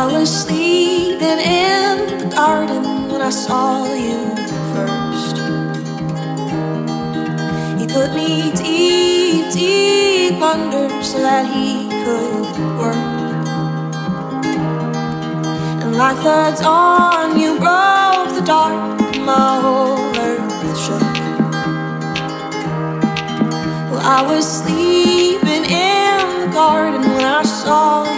I was sleeping in the garden when I saw you first. He put me deep, deep under so that he could work. Like the dawn, you broke the dark, my whole earth shook. Well, I was sleeping in the garden when I saw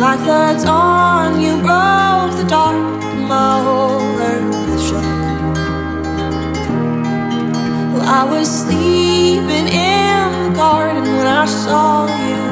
like the dawn, you broke the dark, my whole earth shook. Well, I was sleeping in the garden when I saw you.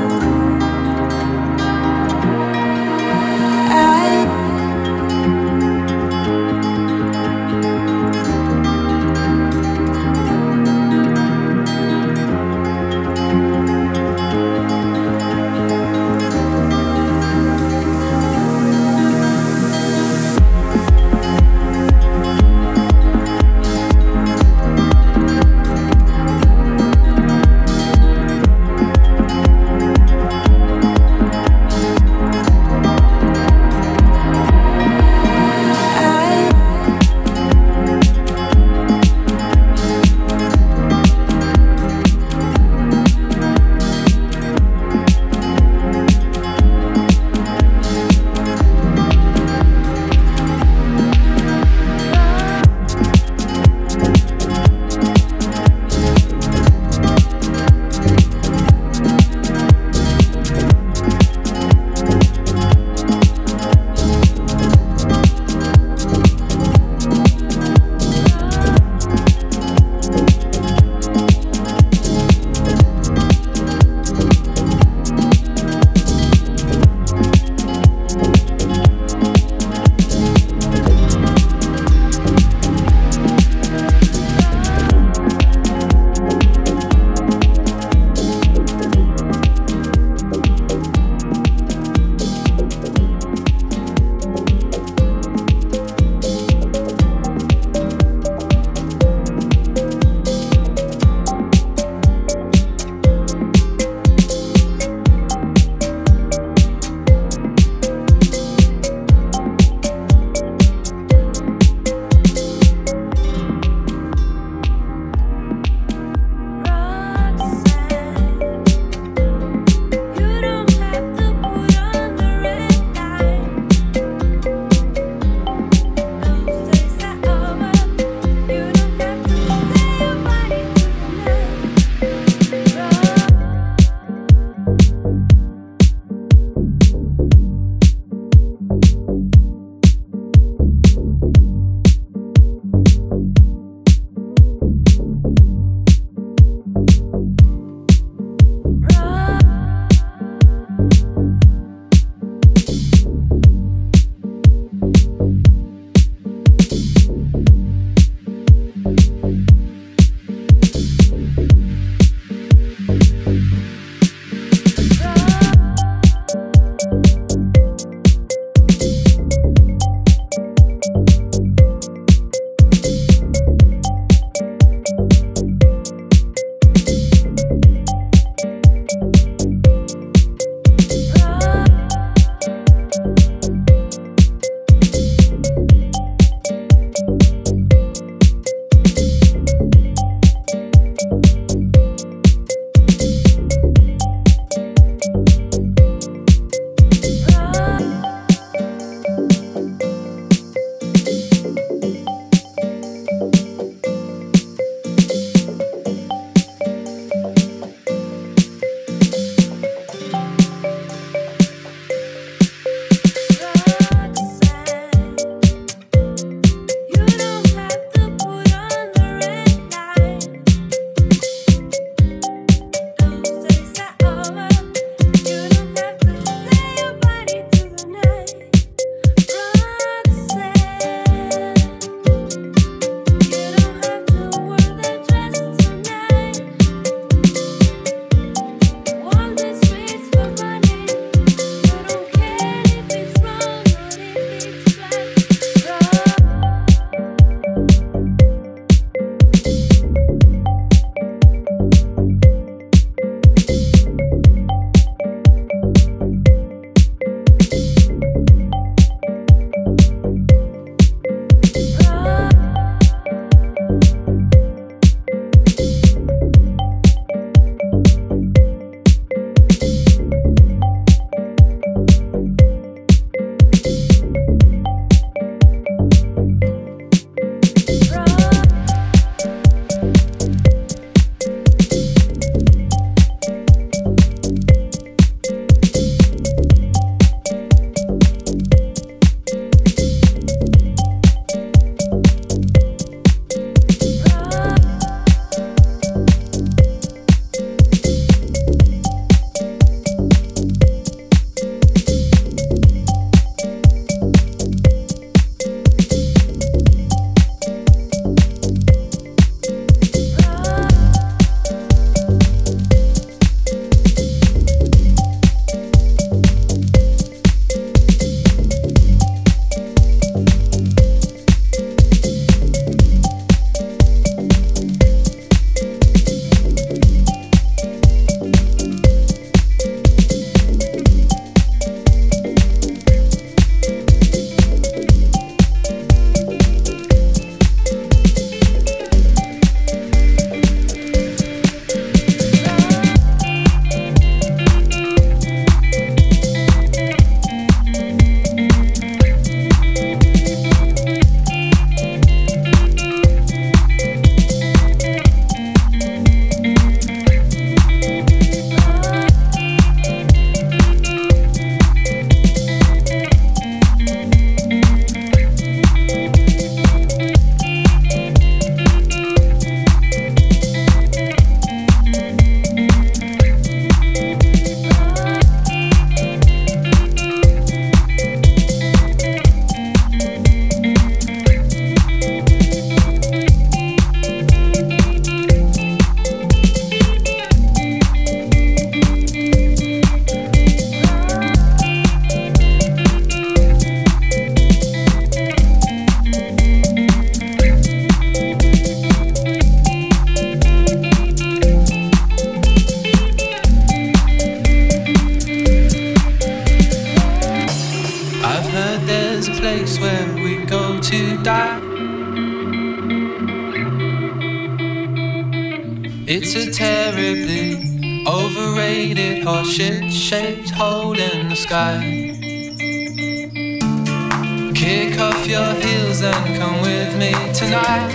Kick off your heels and come with me tonight.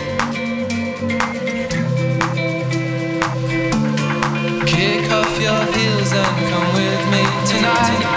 Kick off your heels and come with me tonight.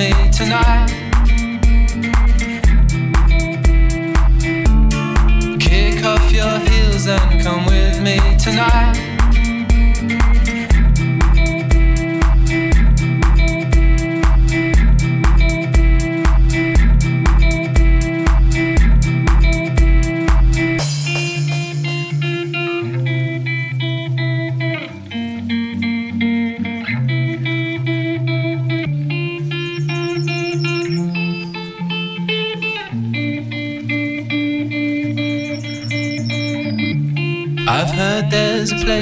me tonight. Kick off your heels and come with me tonight.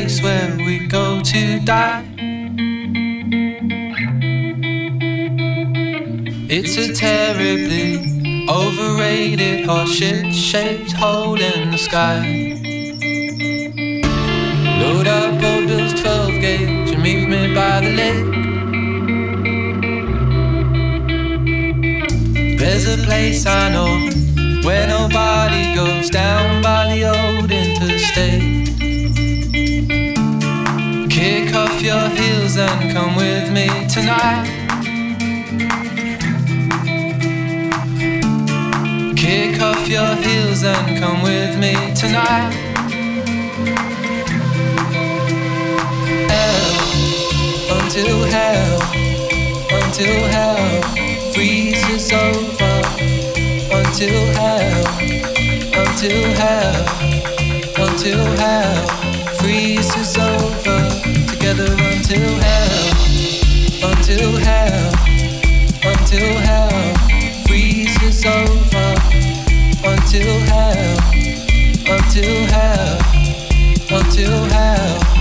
place where we go to die. It's a terribly overrated horseshit shaped hole in the sky. Load up old Bill's 12 gauge and meet me by the lake. There's a place I know where nobody goes down by the old interstate. your heels and come with me tonight. Kick off your heels and come with me tonight. Hell, until hell, until hell freezes over. Until hell, until hell, until hell until hell, until hell, until hell freezes over. Until hell, until hell, until hell.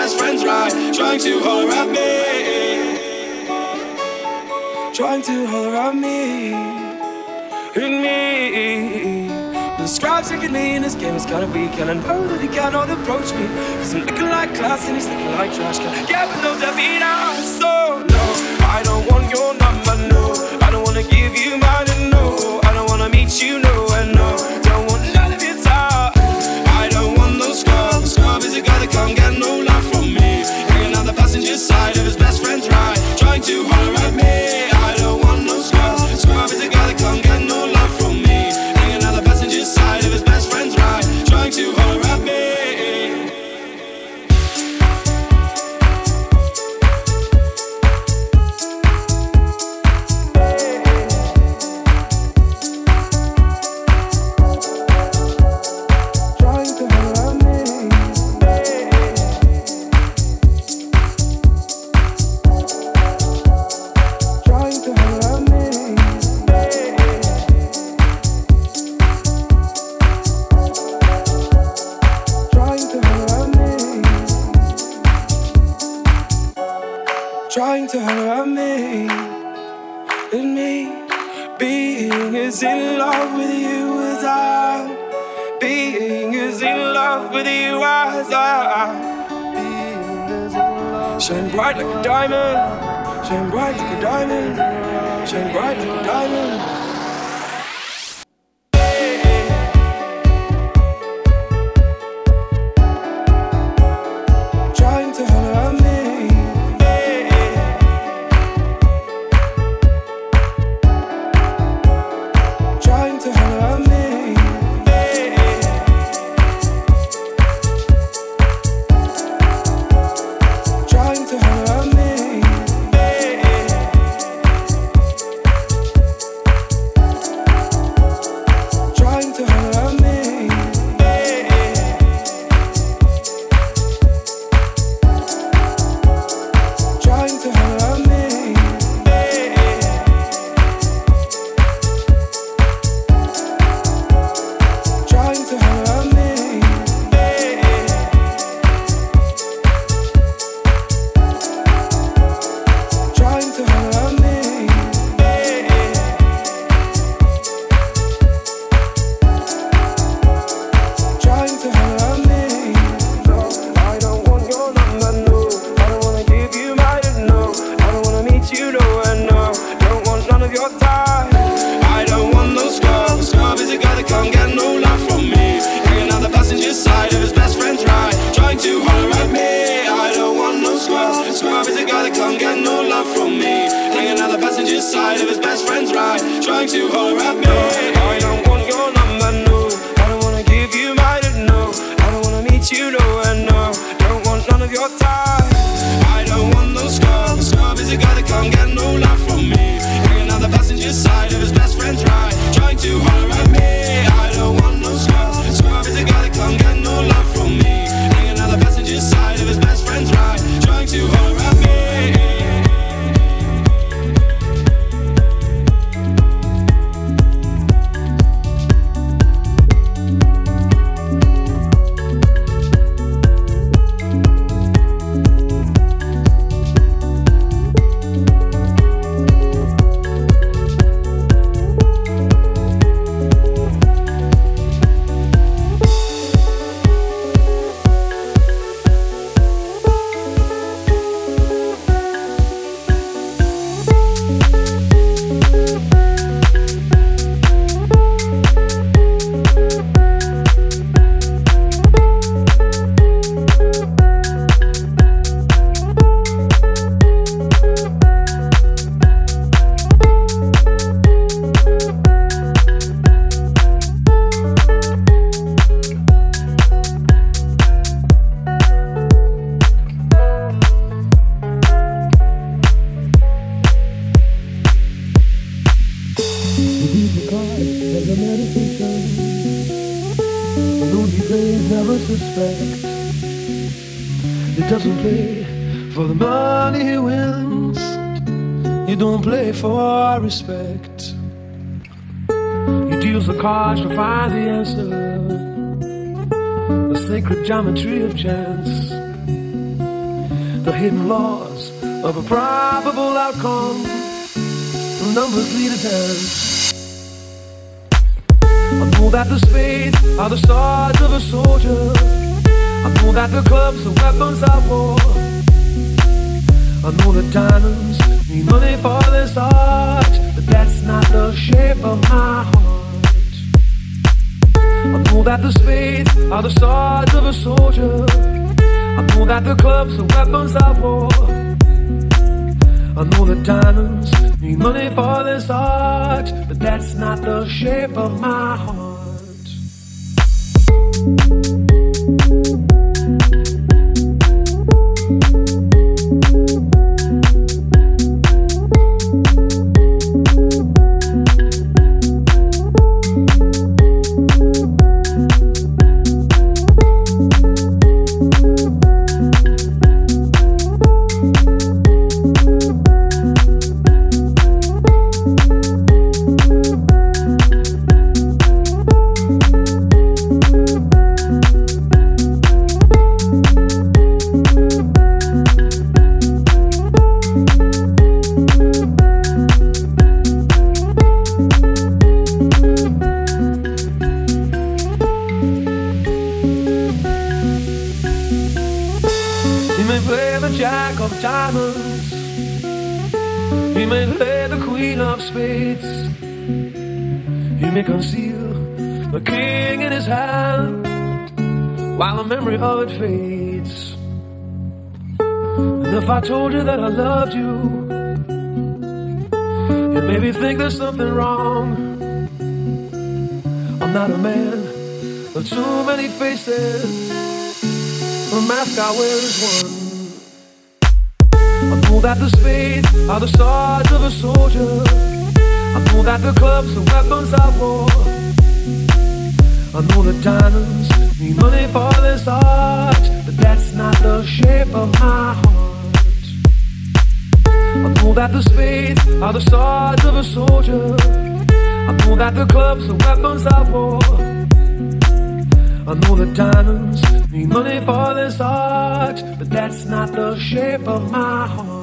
best friends right, trying to holler at me, trying to holler at me, at me. The scribe's taking me in this game is kinda weak, and I know that he cannot approach me. Cause I'm looking like class and he's looking like trash can. Yeah, but no, that beat. So, no, I don't want your number, no. I don't wanna give you mine, no. I don't wanna meet you, no. chain like a geometry of chance, the hidden laws of a probable outcome. Numbers lead a dance. I know that the spades are the swords of a soldier. I know that the clubs are weapons of war. I know that diamonds need money for this art, but that's not the shape of my heart. I know that the spades are the swords of a soldier. I know that the clubs are weapons of war. I know that diamonds need money for this art, but that's not the shape of my heart. Told you that I loved you, it made me think there's something wrong. I'm not a man of too many faces, the mask I wear is one. I know that the spades are the swords of a soldier. I know that the clubs are weapons of war. I know that diamonds need money for this art, but that's not the shape of my heart. I know that the spades are the swords of a soldier. I know that the clubs are weapons of war. I know that diamonds need money for this art, but that's not the shape of my heart.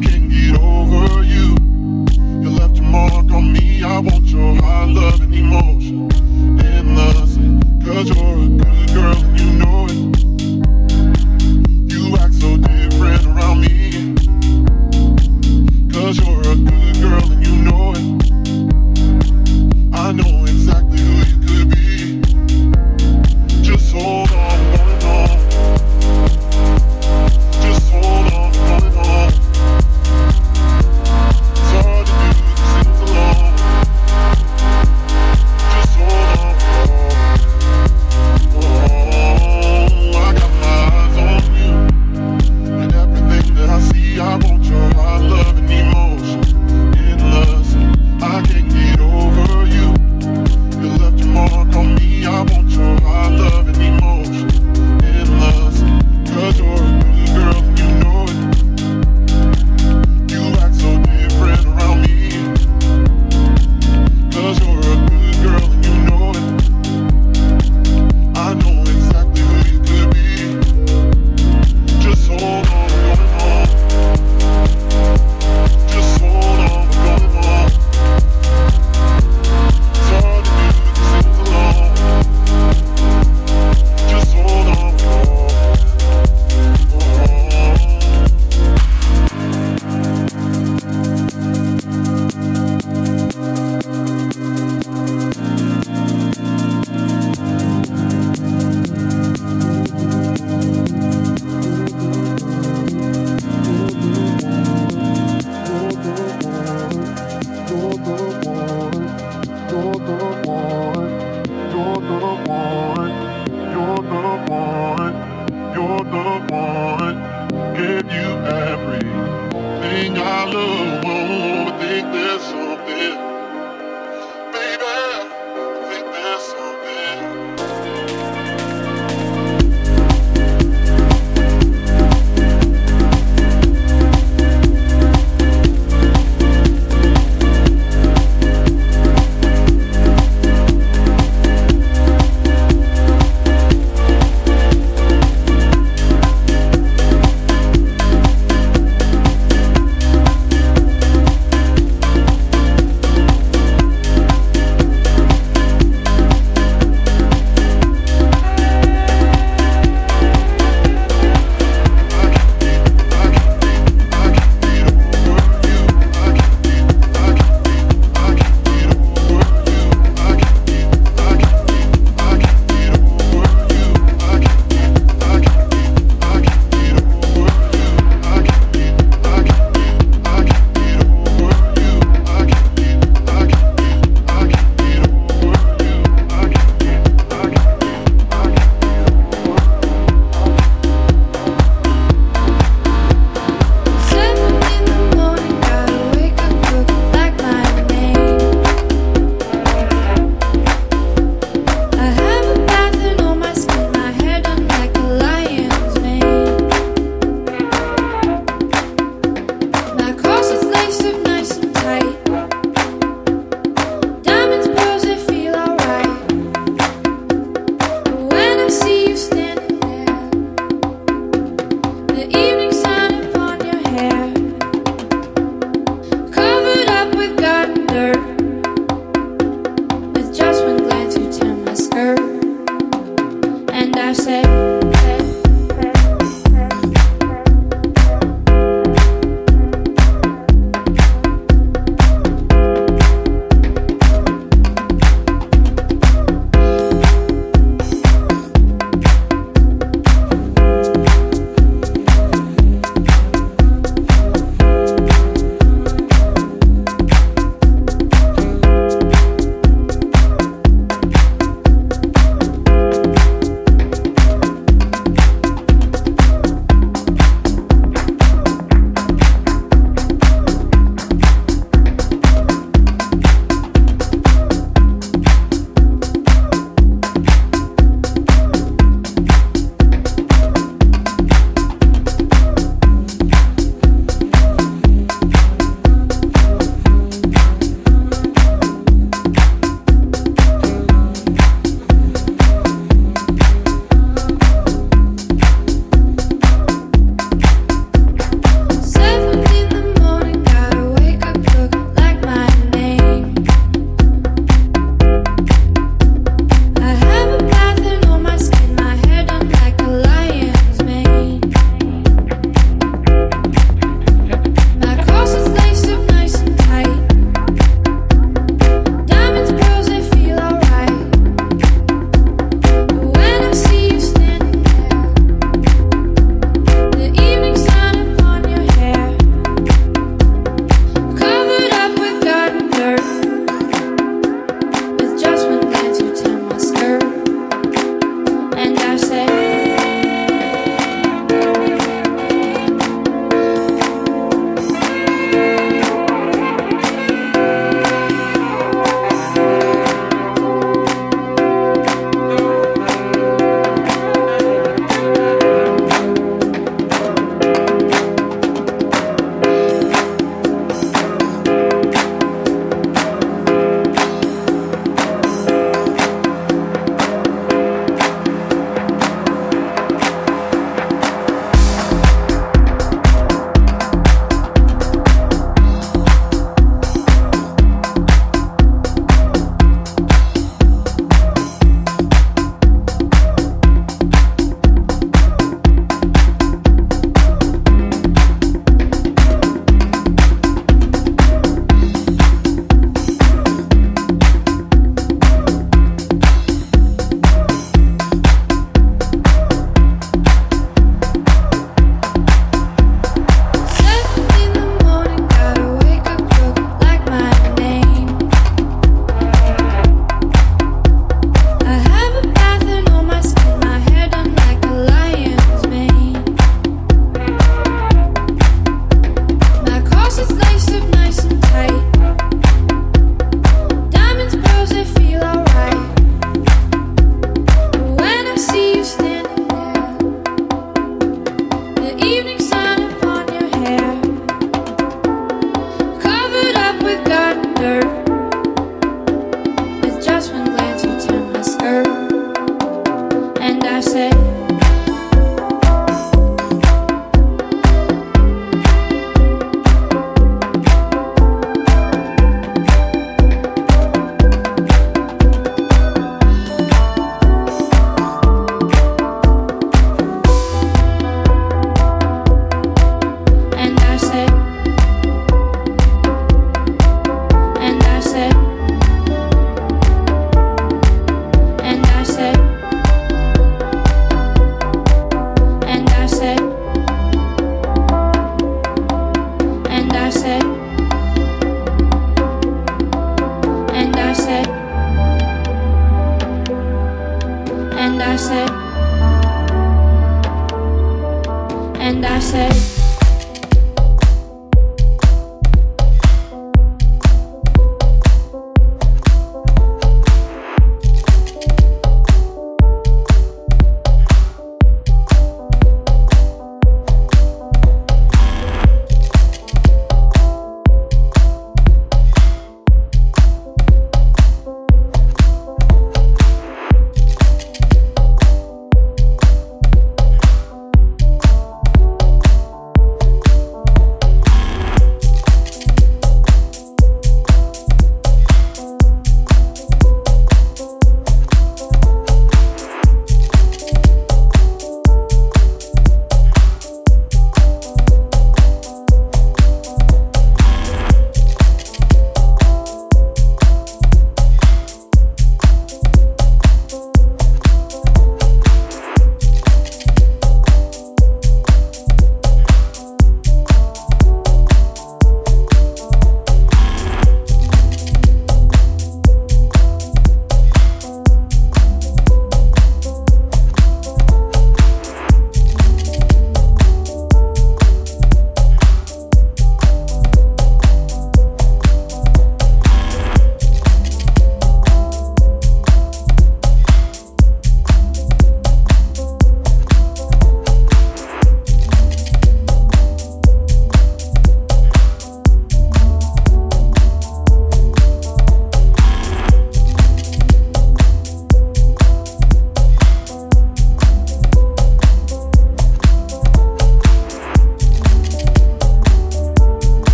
marketing